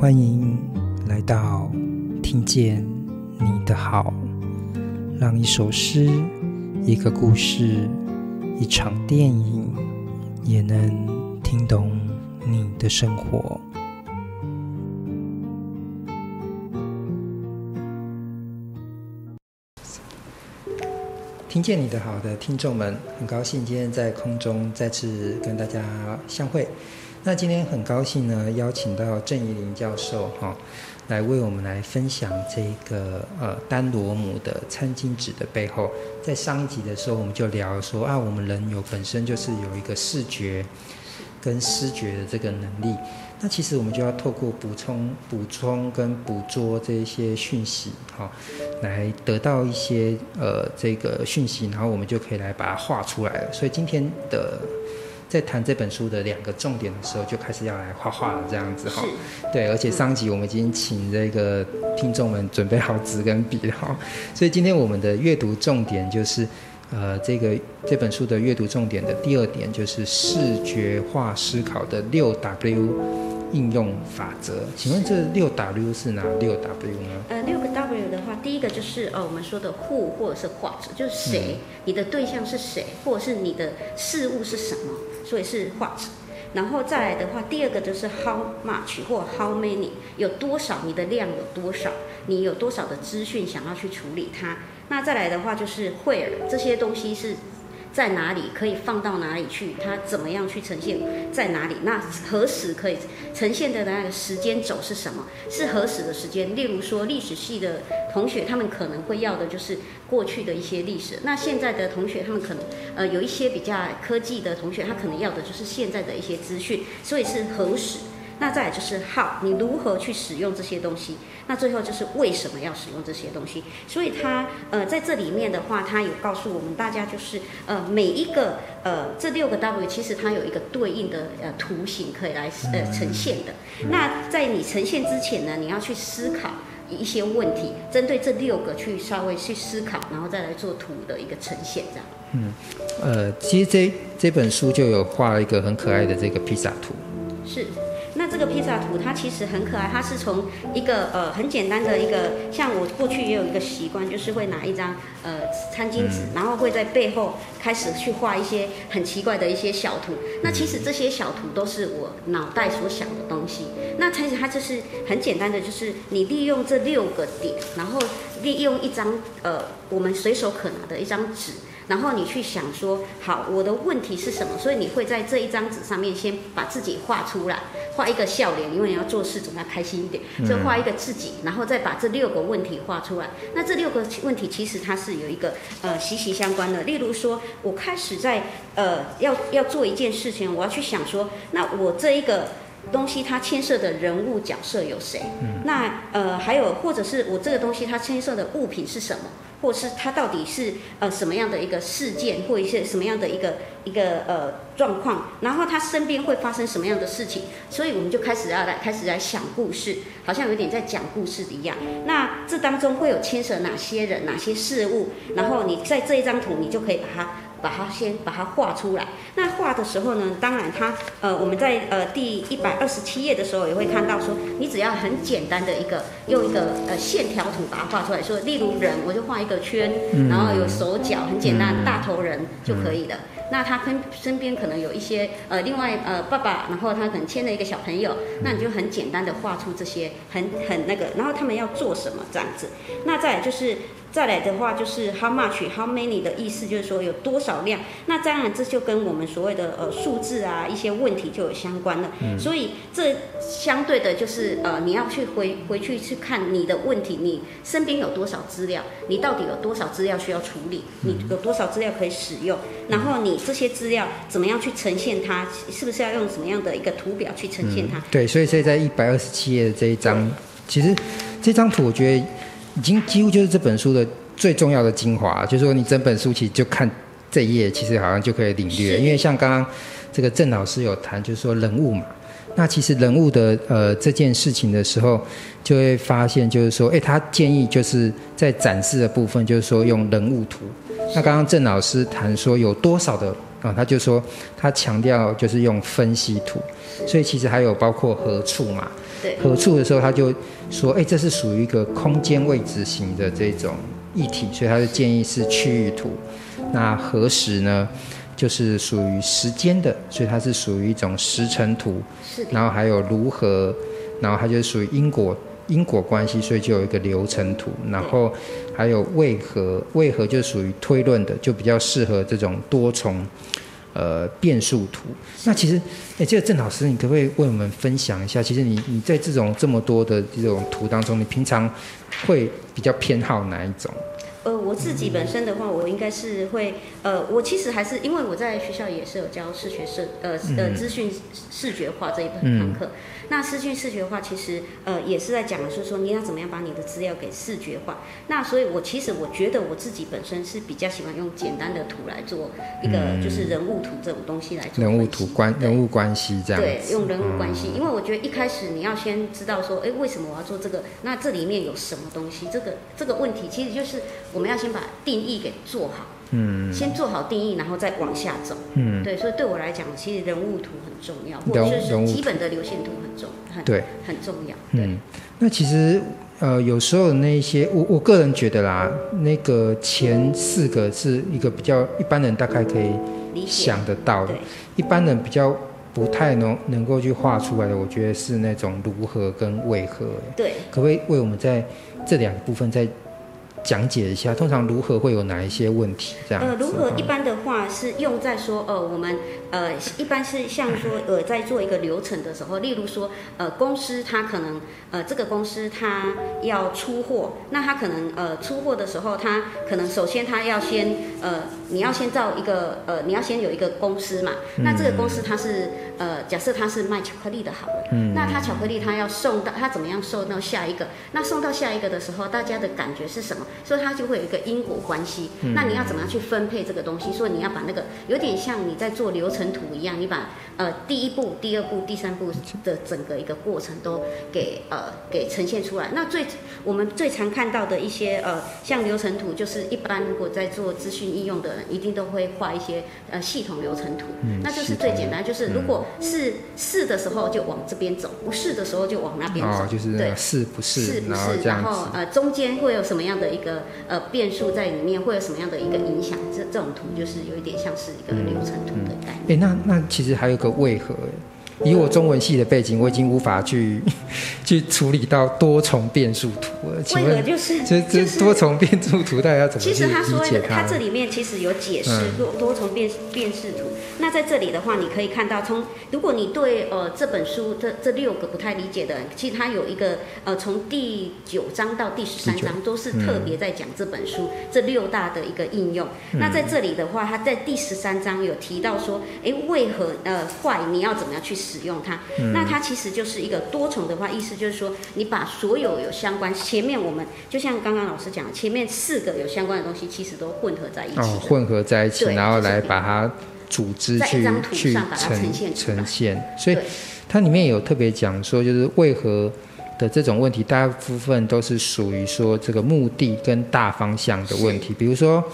欢迎来到听见你的好，让一首诗、一个故事、一场电影，也能听懂你的生活。听见你的好的听众们，很高兴今天在空中再次跟大家相会。那今天很高兴呢，邀请到郑宜林教授哈、来为我们来分享这个呃丹罗姆的餐巾纸的背后。在上一集的时候，我们就聊说啊，我们人有本身就是有一个视觉跟视觉的这个能力。那其实我们就要透过补充、补充跟捕捉这些讯息哈、来得到一些呃这个讯息，然后我们就可以来把它画出来了。所以今天的。在谈这本书的两个重点的时候，就开始要来画画了，这样子哈。对，而且上集我们已经请这个听众们准备好纸跟笔了哈。所以今天我们的阅读重点就是，呃，这个这本书的阅读重点的第二点就是视觉化思考的六 W。应用法则，请问这六 W 是哪六 W 呢？呃，六个 W 的话，第一个就是呃我们说的 Who 或者是 What，就是谁，嗯、你的对象是谁，或者是你的事物是什么，所以是 What。然后再来的话，第二个就是 How much 或 How many，有多少，你的量有多少，你有多少的资讯想要去处理它。那再来的话就是 Where，这些东西是。在哪里可以放到哪里去？它怎么样去呈现在哪里？那何时可以呈现的那个时间轴是什么？是何时的时间？例如说历史系的同学，他们可能会要的就是过去的一些历史。那现在的同学，他们可能呃有一些比较科技的同学，他可能要的就是现在的一些资讯。所以是何时？那再来就是 how，你如何去使用这些东西？那最后就是为什么要使用这些东西？所以它呃在这里面的话，它有告诉我们大家，就是呃每一个呃这六个 W 其实它有一个对应的呃图形可以来呃呈现的。那在你呈现之前呢，你要去思考一些问题，针对这六个去稍微去思考，然后再来做图的一个呈现，这样。嗯，呃，其实这这本书就有画了一个很可爱的这个披萨图。是。那这个披萨图它其实很可爱，它是从一个呃很简单的一个，像我过去也有一个习惯，就是会拿一张呃餐巾纸，然后会在背后开始去画一些很奇怪的一些小图。那其实这些小图都是我脑袋所想的东西。那其实它就是很简单的，就是你利用这六个点，然后利用一张呃我们随手可拿的一张纸。然后你去想说，好，我的问题是什么？所以你会在这一张纸上面先把自己画出来，画一个笑脸，因为你要做事总要开心一点，就画一个自己，然后再把这六个问题画出来。那这六个问题其实它是有一个呃息息相关的。例如说，我开始在呃要要做一件事情，我要去想说，那我这一个东西它牵涉的人物角色有谁？那呃还有或者是我这个东西它牵涉的物品是什么？或是它到底是呃什么样的一个事件，或一些什么样的一个一个呃状况，然后他身边会发生什么样的事情，所以我们就开始要来开始来想故事，好像有点在讲故事的一样。那这当中会有牵涉哪些人、哪些事物，然后你在这一张图，你就可以把它。把它先把它画出来。那画的时候呢，当然它呃我们在呃第一百二十七页的时候也会看到说，你只要很简单的一个用一个呃线条图把它画出来，说例如人，我就画一个圈，然后有手脚，很简单，大头人就可以了。那他跟身边可能有一些呃另外呃爸爸，然后他可能牵了一个小朋友，那你就很简单的画出这些很很那个，然后他们要做什么这样子。那再来就是。再来的话就是 how much how many 的意思，就是说有多少量。那当然这就跟我们所谓的呃数字啊一些问题就有相关了。嗯。所以这相对的就是呃你要去回回去去看你的问题，你身边有多少资料，你到底有多少资料需要处理，你有多少资料可以使用，然后你这些资料怎么样去呈现它，是不是要用什么样的一个图表去呈现它？嗯、对，所以所以在一百二十七页的这一张，其实这张图我觉得。已经几乎就是这本书的最重要的精华，就是说你整本书其实就看这一页，其实好像就可以领略。因为像刚刚这个郑老师有谈，就是说人物嘛，那其实人物的呃这件事情的时候，就会发现就是说，哎，他建议就是在展示的部分，就是说用人物图。那刚刚郑老师谈说有多少的啊，他就说他强调就是用分析图，所以其实还有包括何处嘛。对。合处的时候，他就说，哎，这是属于一个空间位置型的这种议题，所以他就建议是区域图。那何时呢？就是属于时间的，所以它是属于一种时辰图。是。然后还有如何，然后它就属于因果因果关系，所以就有一个流程图。然后还有为何，为何就属于推论的，就比较适合这种多重呃变数图。那其实，哎，这个郑老师，你可不可以为我们分享一下？其实你你在这种这么多的这种图当中，你平常会比较偏好哪一种？呃，我自己本身的话，我应该是会，呃，我其实还是因为我在学校也是有教视觉视，呃呃，资讯视觉化这一门课。嗯、那失去视觉化其实呃也是在讲的是说你要怎么样把你的资料给视觉化。那所以我其实我觉得我自己本身是比较喜欢用简单的图来做一个就是人物图这种东西来做。人物图关人物关系这样。对，用人物关系，因为我觉得一开始你要先知道说，哎，为什么我要做这个？那这里面有什么东西？这个这个问题其实就是。我们要先把定义给做好，嗯，先做好定义，然后再往下走，嗯，对，所以对我来讲，其实人物图很重要，或者是基本的流线图很重，很对，很重要，对。嗯，那其实呃，有时候那些我我个人觉得啦，那个前四个是一个比较一般人大概可以想得到的，一般人比较不太能能够去画出来的，我觉得是那种如何跟为何，对，可不可以为我们在这两个部分再讲解一下，通常如何会有哪一些问题？这样。呃，如何一般的话是用在说，呃，我们呃一般是像说，呃，在做一个流程的时候，例如说，呃，公司它可能，呃，这个公司它要出货，那它可能，呃，出货的时候，它可能首先它要先，呃，你要先造一个，呃，你要先有一个公司嘛，那这个公司它是，呃，假设它是卖巧克力的，好了，嗯，那它巧克力它要送到，它怎么样送到下一个？那送到下一个的时候，大家的感觉是什么？所以它就会有一个因果关系，嗯、那你要怎么样去分配这个东西？所以你要把那个有点像你在做流程图一样，你把呃第一步、第二步、第三步的整个一个过程都给呃给呈现出来。那最我们最常看到的一些呃像流程图，就是一般如果在做资讯应用的人，一定都会画一些呃系统流程图，嗯、那就是最简单，就是如果是是的时候就往这边走，不是的时候就往那边走，哦、就是对是不是是不是，然后，呃中间会有什么样的一个呃，变数在里面会有什么样的一个影响？这这种图就是有一点像是一个流程图的概念。哎、那那其实还有个为何？以我中文系的背景，我已经无法去去处理到多重变数图了。请问，就是这这多重变数图大家怎么？其实他说，他这里面其实有解释多多重变变式图。那在这里的话，你可以看到，从如果你对呃这本书这这六个不太理解的，其实它有一个呃从第九章到第十三章都是特别在讲这本书这六大的一个应用。那在这里的话，他在第十三章有提到说，哎，为何呃坏你要怎么样去使用它？嗯、那它其实就是一个多重的话，意思就是说，你把所有有相关，前面我们就像刚刚老师讲，前面四个有相关的东西，其实都混合在一起。哦，混合在一起，然后来把它组织去去呈现呈现。所以它里面有特别讲说，就是为何的这种问题，大部分都是属于说这个目的跟大方向的问题。比如说，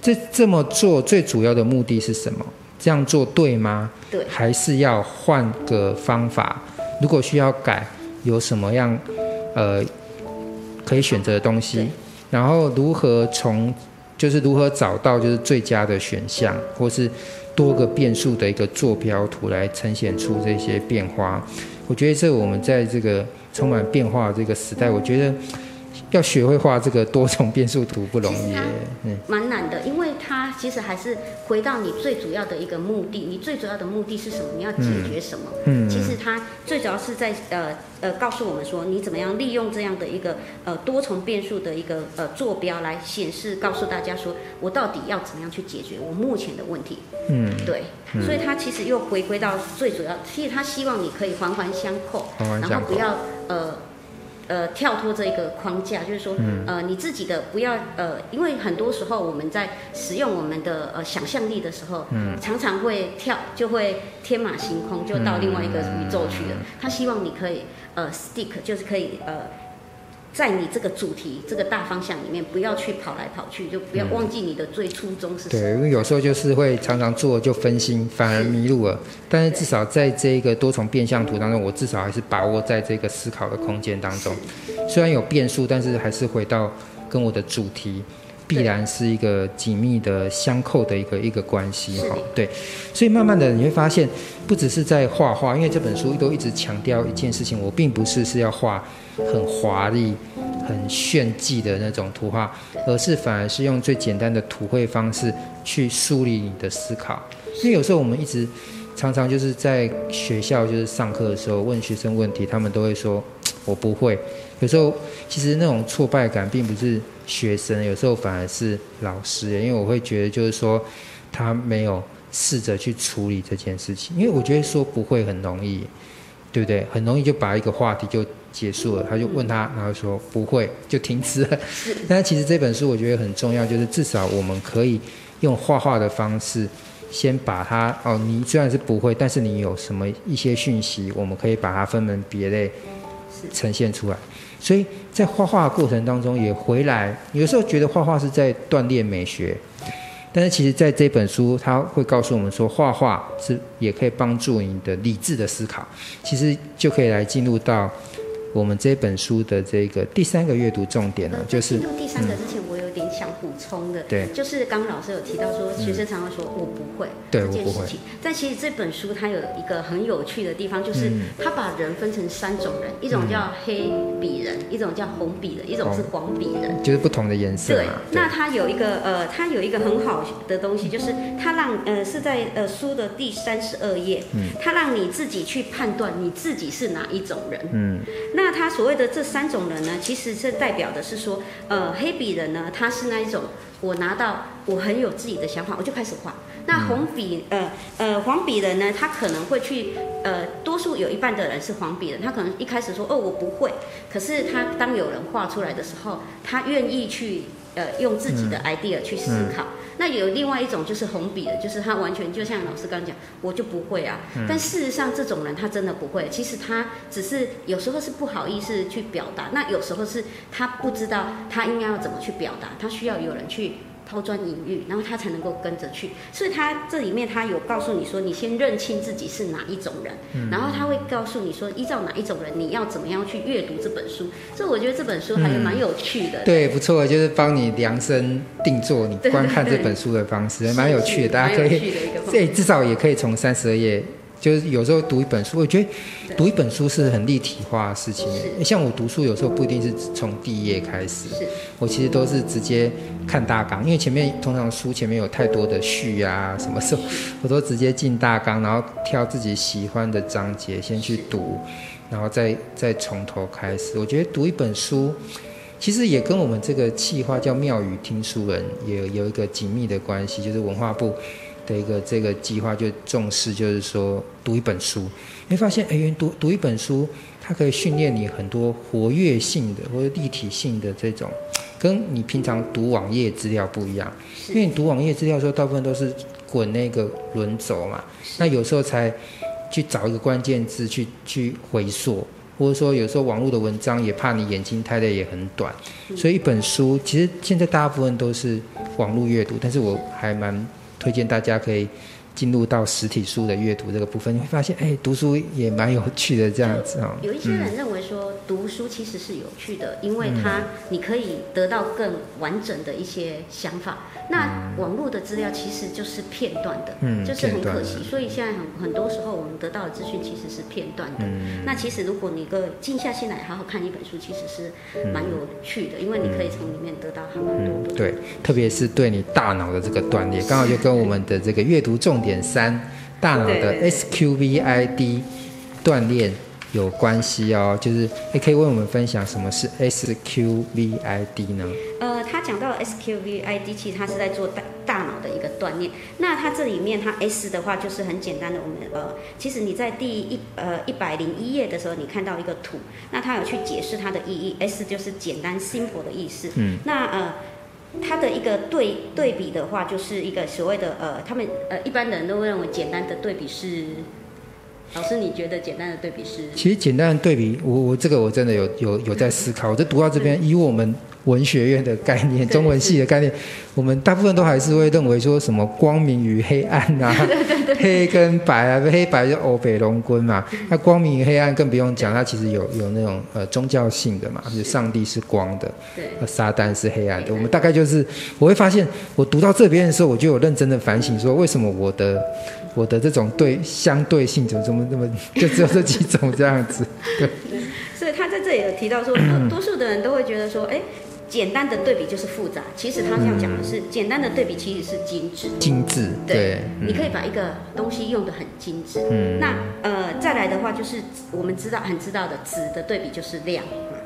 这这么做最主要的目的是什么？这样做对吗？对，还是要换个方法？如果需要改，有什么样呃可以选择的东西？然后如何从就是如何找到就是最佳的选项，或是多个变数的一个坐标图来呈现出这些变化？我觉得这我们在这个充满变化的这个时代，我觉得。要学会画这个多重变数图不容易，嗯，蛮难的，因为它其实还是回到你最主要的一个目的，你最主要的目的是什么？你要解决什么？嗯，其实它最主要是在呃呃告诉我们说，你怎么样利用这样的一个呃多重变数的一个呃坐标来显示，告诉大家说我到底要怎么样去解决我目前的问题？嗯，对，嗯，所以它其实又回归到最主要，其实它希望你可以环环相扣，环环相扣，然后不要呃。呃，跳脱这一个框架，就是说，嗯、呃，你自己的不要呃，因为很多时候我们在使用我们的呃想象力的时候，嗯，常常会跳，就会天马行空，就到另外一个宇宙去了。嗯、他希望你可以呃 stick，就是可以呃在你这个主题、这个大方向里面，不要去跑来跑去，就不要忘记你的最初衷是什么。对，因为有时候就是会常常做就分心，反而迷路了。但是至少在这个多重变相图当中，我至少还是把握在这个思考的空间当中。虽然有变数，但是还是回到跟我的主题。必然是一个紧密的相扣的一个一个关系哈，对，所以慢慢的你会发现，不只是在画画，因为这本书都一直强调一件事情，我并不是是要画很华丽、很炫技的那种图画，而是反而是用最简单的图绘方式去梳理你的思考。因为有时候我们一直常常就是在学校就是上课的时候问学生问题，他们都会说我不会。有时候其实那种挫败感并不是学生，有时候反而是老师，因为我会觉得就是说他没有试着去处理这件事情，因为我觉得说不会很容易，对不对？很容易就把一个话题就结束了，他就问他，然后说不会就停止了。但其实这本书我觉得很重要，就是至少我们可以用画画的方式，先把它哦，你虽然是不会，但是你有什么一些讯息，我们可以把它分门别类呈现出来。所以在画画的过程当中，也回来有时候觉得画画是在锻炼美学，但是其实在这本书，他会告诉我们说，画画是也可以帮助你的理智的思考，其实就可以来进入到我们这本书的这个第三个阅读重点了，就是进入第三个之前，我有点想补充的，对，就是刚刚老师有提到说，学生常常说我不会。这件事情，但其实这本书它有一个很有趣的地方，就是它把人分成三种人，一种叫黑笔人，一种叫红笔人，一种是黄笔人，就是不同的颜色。对，那它有一个呃，它有一个很好的东西，就是它让呃是在呃书的第三十二页，嗯，它让你自己去判断你自己是哪一种人，嗯，那它所谓的这三种人呢，其实是代表的是说，呃，黑笔人呢，他是那一种，我拿到我很有自己的想法，我就开始画。那红笔呃呃黄笔人呢，他可能会去呃，多数有一半的人是黄笔人，他可能一开始说哦我不会，可是他当有人画出来的时候，他愿意去呃用自己的 idea 去思考。嗯嗯那有另外一种就是红笔的，就是他完全就像老师刚刚讲，我就不会啊。但事实上，这种人他真的不会。其实他只是有时候是不好意思去表达，那有时候是他不知道他应该要怎么去表达，他需要有人去。抛砖引玉，然后他才能够跟着去。所以他这里面他有告诉你说，你先认清自己是哪一种人，嗯、然后他会告诉你说，依照哪一种人，你要怎么样去阅读这本书。所以我觉得这本书还是蛮有趣的。嗯、对，不错，就是帮你量身定做你观看这本书的方式，蛮有趣的。大家可以，这至少也可以从三十二页。就是有时候读一本书，我觉得读一本书是很立体化的事情。像我读书有时候不一定是从第一页开始，我其实都是直接看大纲，因为前面通常书前面有太多的序啊，什么时候我都直接进大纲，然后挑自己喜欢的章节先去读，然后再再从头开始。我觉得读一本书，其实也跟我们这个企划叫妙语听书人也有有一个紧密的关系，就是文化部。的一个这个计划就重视，就是说读一本书，你会发现，哎，读读一本书，它可以训练你很多活跃性的或者立体性的这种，跟你平常读网页资料不一样。因为你读网页资料的时候，大部分都是滚那个轮轴嘛，那有时候才去找一个关键字去去回溯，或者说有时候网络的文章也怕你眼睛太累也很短，所以一本书其实现在大部分都是网络阅读，但是我还蛮。推荐大家可以进入到实体书的阅读这个部分，你会发现，哎，读书也蛮有趣的这样子啊。有一些人认为说，读书其实是有趣的，因为它你可以得到更完整的一些想法。那网络的资料其实就是片段的，嗯，就是很可惜。所以现在很很多时候我们得到的资讯其实是片段的。嗯，那其实如果你个静下心来好好看一本书，其实是蛮有趣的，因为你可以从里面得到很多、嗯。对，特别是对你大脑的这个锻炼，刚好就跟我们的这个阅读重点三，大脑的 SQVID 锻炼有关系哦。就是你可以为我们分享什么是 SQVID 呢？呃他讲到 SQVID，其实他是在做大大脑的一个锻炼。那他这里面，他 S 的话就是很简单的。我们呃，其实你在第一呃一百零一页的时候，你看到一个图，那他有去解释它的意义。S 就是简单 simple 的意思。嗯。那呃，它的一个对对比的话，就是一个所谓的呃，他们呃一般的人都会认为简单的对比是老师，你觉得简单的对比是？其实简单的对比，我我这个我真的有有有在思考。我这读到这边，以我们文学院的概念，中文系的概念，我们大部分都还是会认为说什么光明与黑暗啊，黑跟白啊，黑白就欧北龙君嘛。那光明与黑暗更不用讲，它其实有有那种呃宗教性的嘛，就是上帝是光的，对，撒旦是黑暗的。我们大概就是我会发现，我读到这边的时候，我就有认真的反省说，为什么我的。我的这种对相对性怎么怎么那么就只有这几种这样子，对。所以他在这里有提到说，多数的人都会觉得说，哎，简单的对比就是复杂。其实他这样讲的是，简单的对比其实是精致。精致，对。你可以把一个东西用得很精致。嗯。那呃，再来的话就是我们知道很知道的质的对比就是量。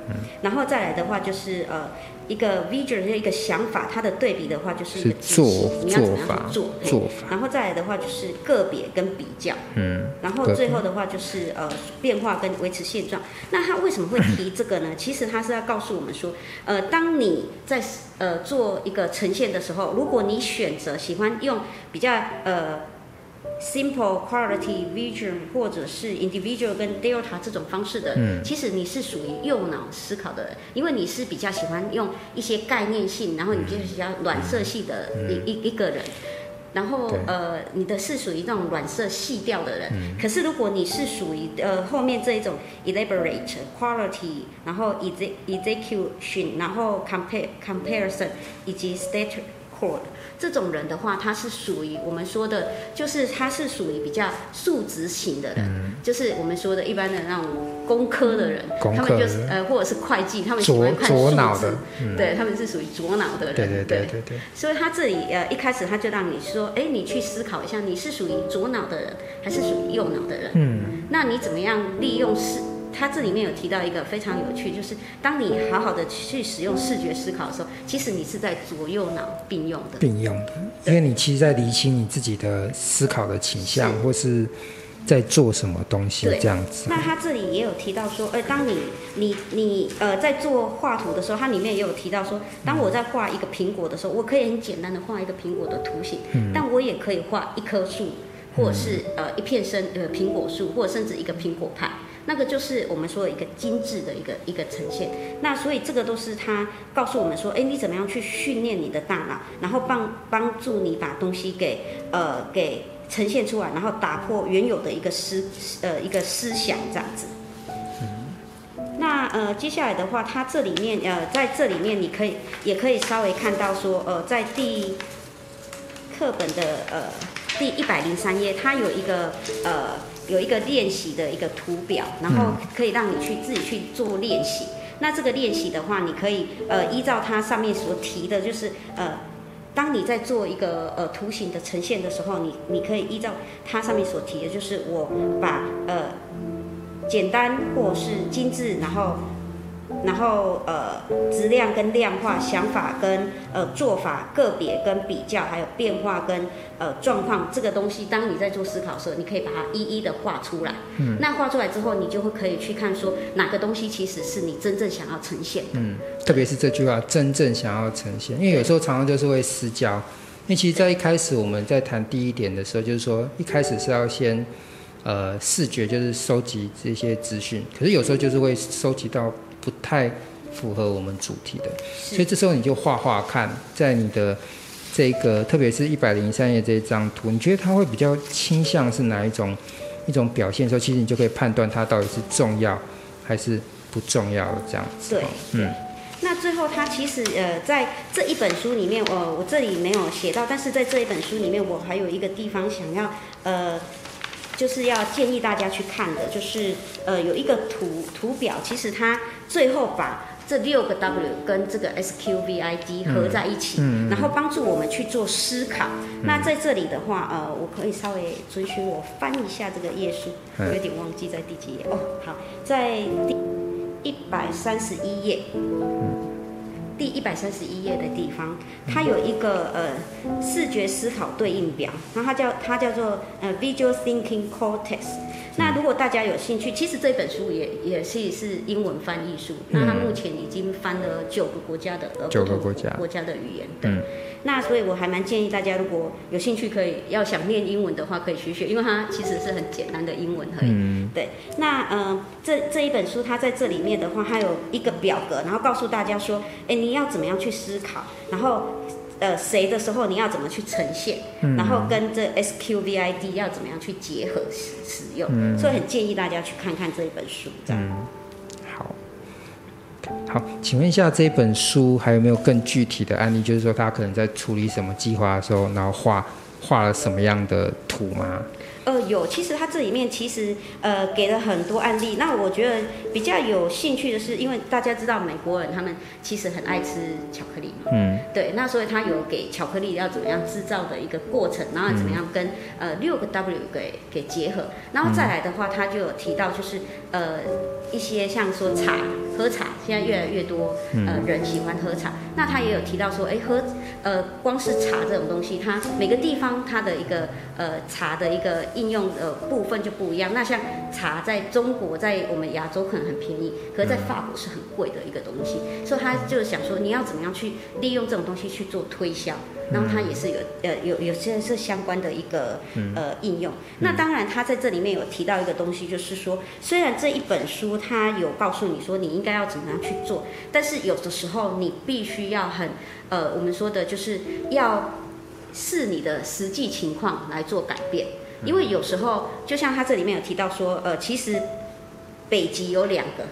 嗯。然后再来的话就是呃。一个 vision 一个想法，它的对比的话就是一个做你要怎么样做做法，然后再来的话就是个别跟比较，嗯，然后最后的话就是呃变化跟维持现状。那他为什么会提这个呢？其实他是要告诉我们说，呃，当你在呃做一个呈现的时候，如果你选择喜欢用比较呃。Simple quality vision 或者是 individual 跟 delta 这种方式的，嗯，其实你是属于右脑思考的人，因为你是比较喜欢用一些概念性，然后你就是比较暖色系的一一一个人，然后呃，你的是属于那种暖色细调的人。可是如果你是属于呃后面这一种 elaborate quality，然后 execution，然后 compare comparison 以及 stature core。这种人的话，他是属于我们说的，就是他是属于比较数值型的人，嗯、就是我们说的一般的那种工科的人，他们就是呃，或者是会计，他们喜欢看数字，嗯、对，他们是属于左脑的人，对对对对。所以他这里呃一开始他就让你说，哎，你去思考一下，你是属于左脑的人，还是属于右脑的人？嗯，那你怎么样利用视？它这里面有提到一个非常有趣，就是当你好好的去使用视觉思考的时候，其实你是在左右脑并用的。并用的，因为你其实在理清你自己的思考的倾向，是或是在做什么东西这样子。那他这里也有提到说，呃，当你你你呃在做画图的时候，它里面也有提到说，当我在画一个苹果的时候，我可以很简单的画一个苹果的图形，嗯、但我也可以画一棵树，或者是呃一片生呃苹果树，或者甚至一个苹果派。那个就是我们说的一个精致的一个一个呈现。那所以这个都是他告诉我们说，哎，你怎么样去训练你的大脑，然后帮帮助你把东西给呃给呈现出来，然后打破原有的一个思呃一个思想这样子。那呃接下来的话，它这里面呃在这里面你可以也可以稍微看到说呃在第课本的呃第一百零三页，它有一个呃。有一个练习的一个图表，然后可以让你去自己去做练习。那这个练习的话，你可以呃依照它上面所提的，就是呃，当你在做一个呃图形的呈现的时候，你你可以依照它上面所提的，就是我把呃简单或是精致，然后。然后呃，质量跟量化，想法跟呃做法，个别跟比较，还有变化跟呃状况，这个东西，当你在做思考的时候，你可以把它一一的画出来。嗯。那画出来之后，你就会可以去看说哪个东西其实是你真正想要呈现的。嗯。特别是这句话，真正想要呈现，因为有时候常常就是会失焦。因为其实，在一开始我们在谈第一点的时候，就是说一开始是要先呃视觉，就是收集这些资讯，可是有时候就是会收集到。不太符合我们主题的，所以这时候你就画画看，在你的这个，特别是一百零三页这一张图，你觉得它会比较倾向是哪一种一种表现的时候，其实你就可以判断它到底是重要还是不重要的这样子。对，嗯。那最后，它其实呃，在这一本书里面，我、呃、我这里没有写到，但是在这一本书里面，我还有一个地方想要呃。就是要建议大家去看的，就是呃有一个图图表，其实它最后把这六个 W 跟这个 S Q V I D 合在一起，嗯嗯、然后帮助我们去做思考。嗯、那在这里的话，呃，我可以稍微准许我翻一下这个页数，我有点忘记在第几页哦。好，在第一百三十一页。嗯第一百三十一页的地方，它有一个呃视觉思考对应表，然后它叫它叫做呃 Visual Thinking Cortex。那如果大家有兴趣，其实这本书也也是是英文翻译书，那它目前已经翻了九个国家的九个国家。国家的语言，对。那所以我还蛮建议大家，如果有兴趣，可以要想念英文的话，可以学学，因为它其实是很简单的英文而已。嗯、对，那呃，这这一本书它在这里面的话，它有一个表格，然后告诉大家说，哎，你要怎么样去思考，然后呃，谁的时候你要怎么去呈现，嗯、然后跟这 SQVID 要怎么样去结合使使用，嗯、所以很建议大家去看看这一本书，这样。嗯好，请问一下，这本书还有没有更具体的案例？就是说，他可能在处理什么计划的时候，然后画画了什么样的图吗？呃，有，其实它这里面其实呃给了很多案例。那我觉得比较有兴趣的是，因为大家知道美国人他们其实很爱吃巧克力嘛，嗯，对，那所以他有给巧克力要怎么样制造的一个过程，然后怎么样跟、嗯、呃六个 W 给给结合，然后再来的话，他就有提到就是呃一些像说茶喝茶，现在越来越多呃人喜欢喝茶，那他也有提到说，哎喝呃光是茶这种东西，它每个地方它的一个呃茶的一个。应用呃部分就不一样。那像茶，在中国，在我们亚洲可能很便宜，可是在法国是很贵的一个东西。所以他就想说，你要怎么样去利用这种东西去做推销，然后它也是有呃有有些是相关的一个呃应用。那当然，他在这里面有提到一个东西，就是说，虽然这一本书它有告诉你说你应该要怎么样去做，但是有的时候你必须要很呃我们说的就是要视你的实际情况来做改变。因为有时候，就像他这里面有提到说，呃，其实北极有两个，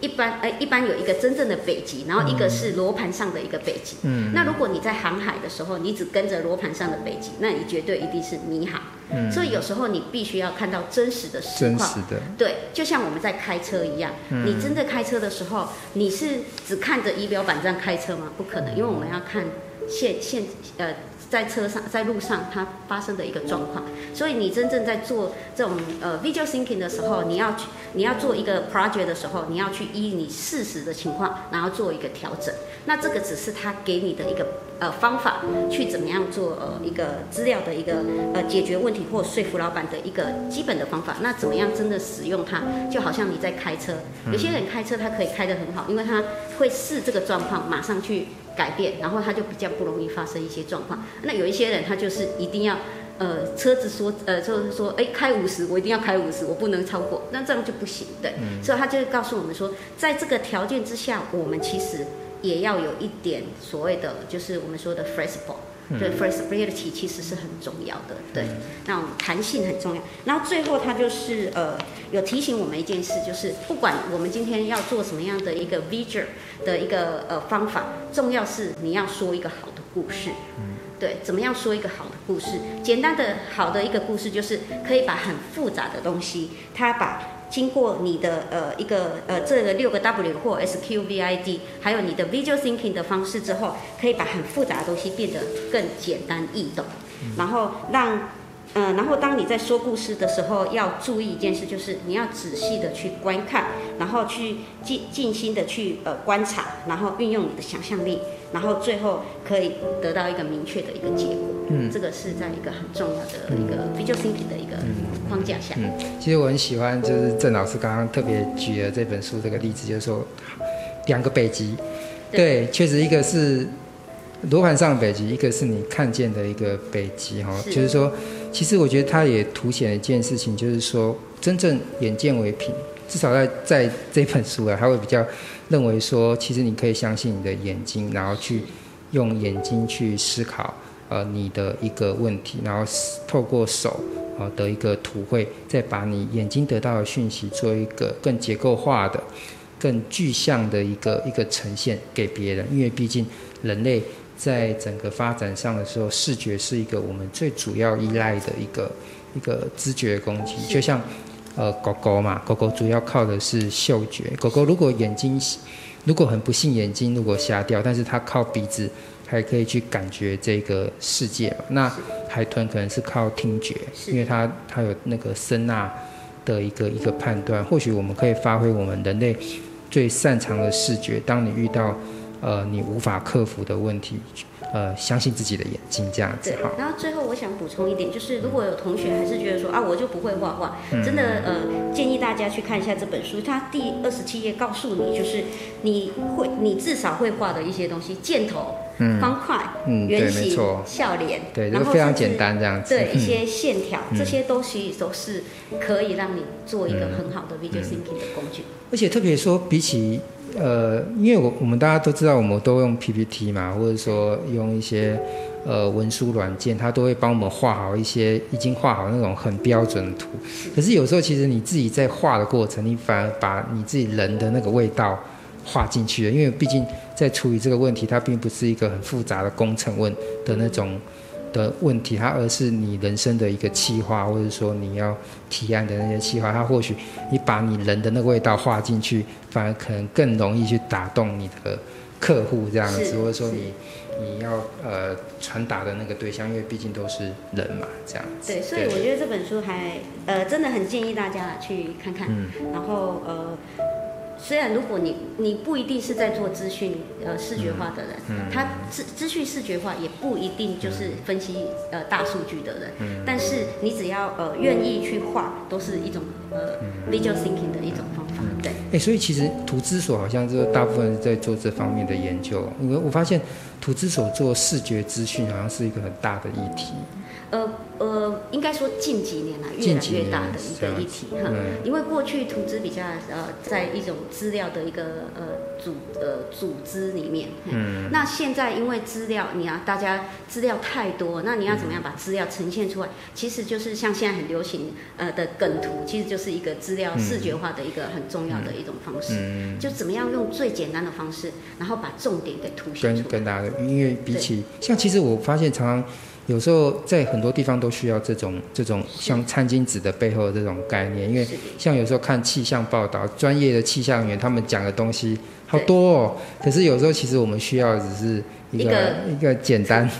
一般呃一般有一个真正的北极，然后一个是罗盘上的一个北极。嗯。那如果你在航海的时候，你只跟着罗盘上的北极，那你绝对一定是迷航。嗯。所以有时候你必须要看到真实的实况。真实的。对，就像我们在开车一样，嗯。你真的开车的时候，你是只看着仪表板这样开车吗？不可能，因为我们要看现现呃。在车上，在路上，它发生的一个状况，所以你真正在做这种呃 visual thinking 的时候，你要去，你要做一个 project 的时候，你要去依你事实的情况，然后做一个调整。那这个只是他给你的一个呃方法，去怎么样做呃一个资料的一个呃解决问题或说服老板的一个基本的方法。那怎么样真的使用它，就好像你在开车，有些人开车他可以开得很好，因为他会视这个状况，马上去。改变，然后他就比较不容易发生一些状况。那有一些人，他就是一定要，呃，车子说，呃，就是说，哎，开五十，我一定要开五十，我不能超过，那这样就不行，对。嗯。所以他就告诉我们说，在这个条件之下，我们其实也要有一点所谓的，就是我们说的 flexible。对，flexibility 其实是很重要的，对，那种弹性很重要。然后最后他就是呃，有提醒我们一件事，就是不管我们今天要做什么样的一个 visual 的一个呃方法，重要是你要说一个好的故事。对，怎么样说一个好的故事？简单的好的一个故事，就是可以把很复杂的东西，它把。经过你的呃一个呃这个六个 W 或 S Q V I D，还有你的 Visual Thinking 的方式之后，可以把很复杂的东西变得更简单易懂，然后让。嗯，然后当你在说故事的时候，要注意一件事，就是你要仔细的去观看，然后去静静心的去呃观察，然后运用你的想象力，然后最后可以得到一个明确的一个结果。嗯，这个是在一个很重要的一个 visual thinking 的一个框架下。嗯，其实我很喜欢，就是郑老师刚刚特别举了这本书这个例子，就是说两个北极，对，确实一个是。罗盘上的北极，一个是你看见的一个北极，哈，就是说，其实我觉得它也凸显了一件事情，就是说，真正眼见为凭，至少在在这本书啊，他会比较认为说，其实你可以相信你的眼睛，然后去用眼睛去思考，呃，你的一个问题，然后透过手，呃的一个图绘，再把你眼睛得到的讯息做一个更结构化的、更具象的一个一个呈现给别人，因为毕竟人类。在整个发展上的时候，视觉是一个我们最主要依赖的一个一个知觉工具。就像呃狗狗嘛，狗狗主要靠的是嗅觉。狗狗如果眼睛如果很不幸眼睛如果瞎掉，但是它靠鼻子还可以去感觉这个世界嘛。那海豚可能是靠听觉，因为它它有那个声呐的一个一个判断。或许我们可以发挥我们人类最擅长的视觉。当你遇到呃，你无法克服的问题，呃相信自己的眼睛这样子。对。然后最后我想补充一点，就是如果有同学还是觉得说啊，我就不会画画，嗯、真的呃建议大家去看一下这本书，它第二十七页告诉你，就是你会你至少会画的一些东西，箭头。嗯、方块、嗯、圆形、笑脸，对，然后非常简单这样子。对，一些线条，嗯、这些东西都是可以让你做一个很好的 visual thinking 的工具。而且特别说，比起呃，因为我我们大家都知道，我们都用 PPT 嘛，或者说用一些呃文书软件，它都会帮我们画好一些已经画好那种很标准的图。可是有时候，其实你自己在画的过程，你反而把你自己人的那个味道画进去的，因为毕竟。在处理这个问题，它并不是一个很复杂的工程问的那种的问题，它而是你人生的一个企划，或者说你要提案的那些企划，它或许你把你人的那个味道画进去，反而可能更容易去打动你的客户这样子，或者说你你要呃传达的那个对象，因为毕竟都是人嘛，这样子。对，所以我觉得这本书还呃真的很建议大家去看看，嗯、然后呃。虽然如果你你不一定是在做资讯呃视觉化的人，嗯嗯、他资资讯视觉化也不一定就是分析呃大数据的人，嗯、但是你只要呃愿意去画，都是一种呃 visual thinking 的一种方法，对。哎、欸，所以其实图资所好像就大部分是在做这方面的研究，因为我发现图资所做视觉资讯好像是一个很大的议题。呃呃，应该说近几年来越来越大的一个议题哈，因为过去图资比较呃在一种资料的一个呃组呃组织里面，嗯，那现在因为资料你要大家资料太多，那你要怎么样把资料呈现出来？嗯、其实就是像现在很流行呃的梗图，其实就是一个资料视觉化的一个很重要的一种方式，嗯，就怎么样用最简单的方式，然后把重点给凸显出来。跟跟大家，因为比起像其实我发现常常。有时候在很多地方都需要这种这种像餐巾纸的背后的这种概念，因为像有时候看气象报道，专业的气象员他们讲的东西好多哦。可是有时候其实我们需要只是一个一个简单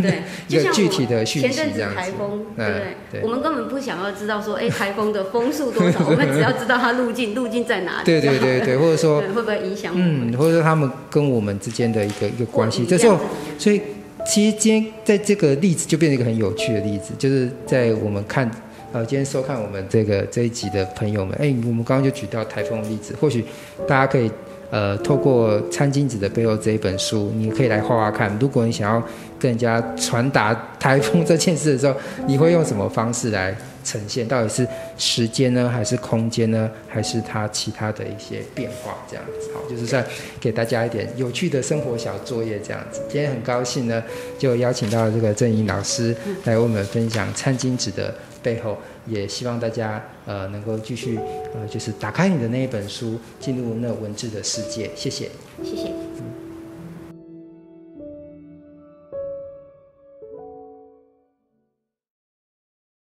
一个 具体的讯息这样子。前阵子台风，对不对？我们根本不想要知道说，哎，台风的风速多少，我们只要知道它路径路径在哪里。对对对对，或者说 会不会影响？嗯，或者说他们跟我们之间的一个一个关系。这时候，所以。其实今天在这个例子就变成一个很有趣的例子，就是在我们看，呃，今天收看我们这个这一集的朋友们，哎，我们刚刚就举到台风的例子，或许大家可以，呃，透过《餐巾纸的背后》这一本书，你可以来画画看。如果你想要跟人家传达台风这件事的时候，你会用什么方式来？呈现到底是时间呢，还是空间呢，还是它其他的一些变化？这样子，好，就是算给大家一点有趣的生活小作业这样子。今天很高兴呢，就邀请到这个郑颖老师来为我们分享餐巾纸的背后，也希望大家呃能够继续呃就是打开你的那一本书，进入那文字的世界。谢谢，谢谢。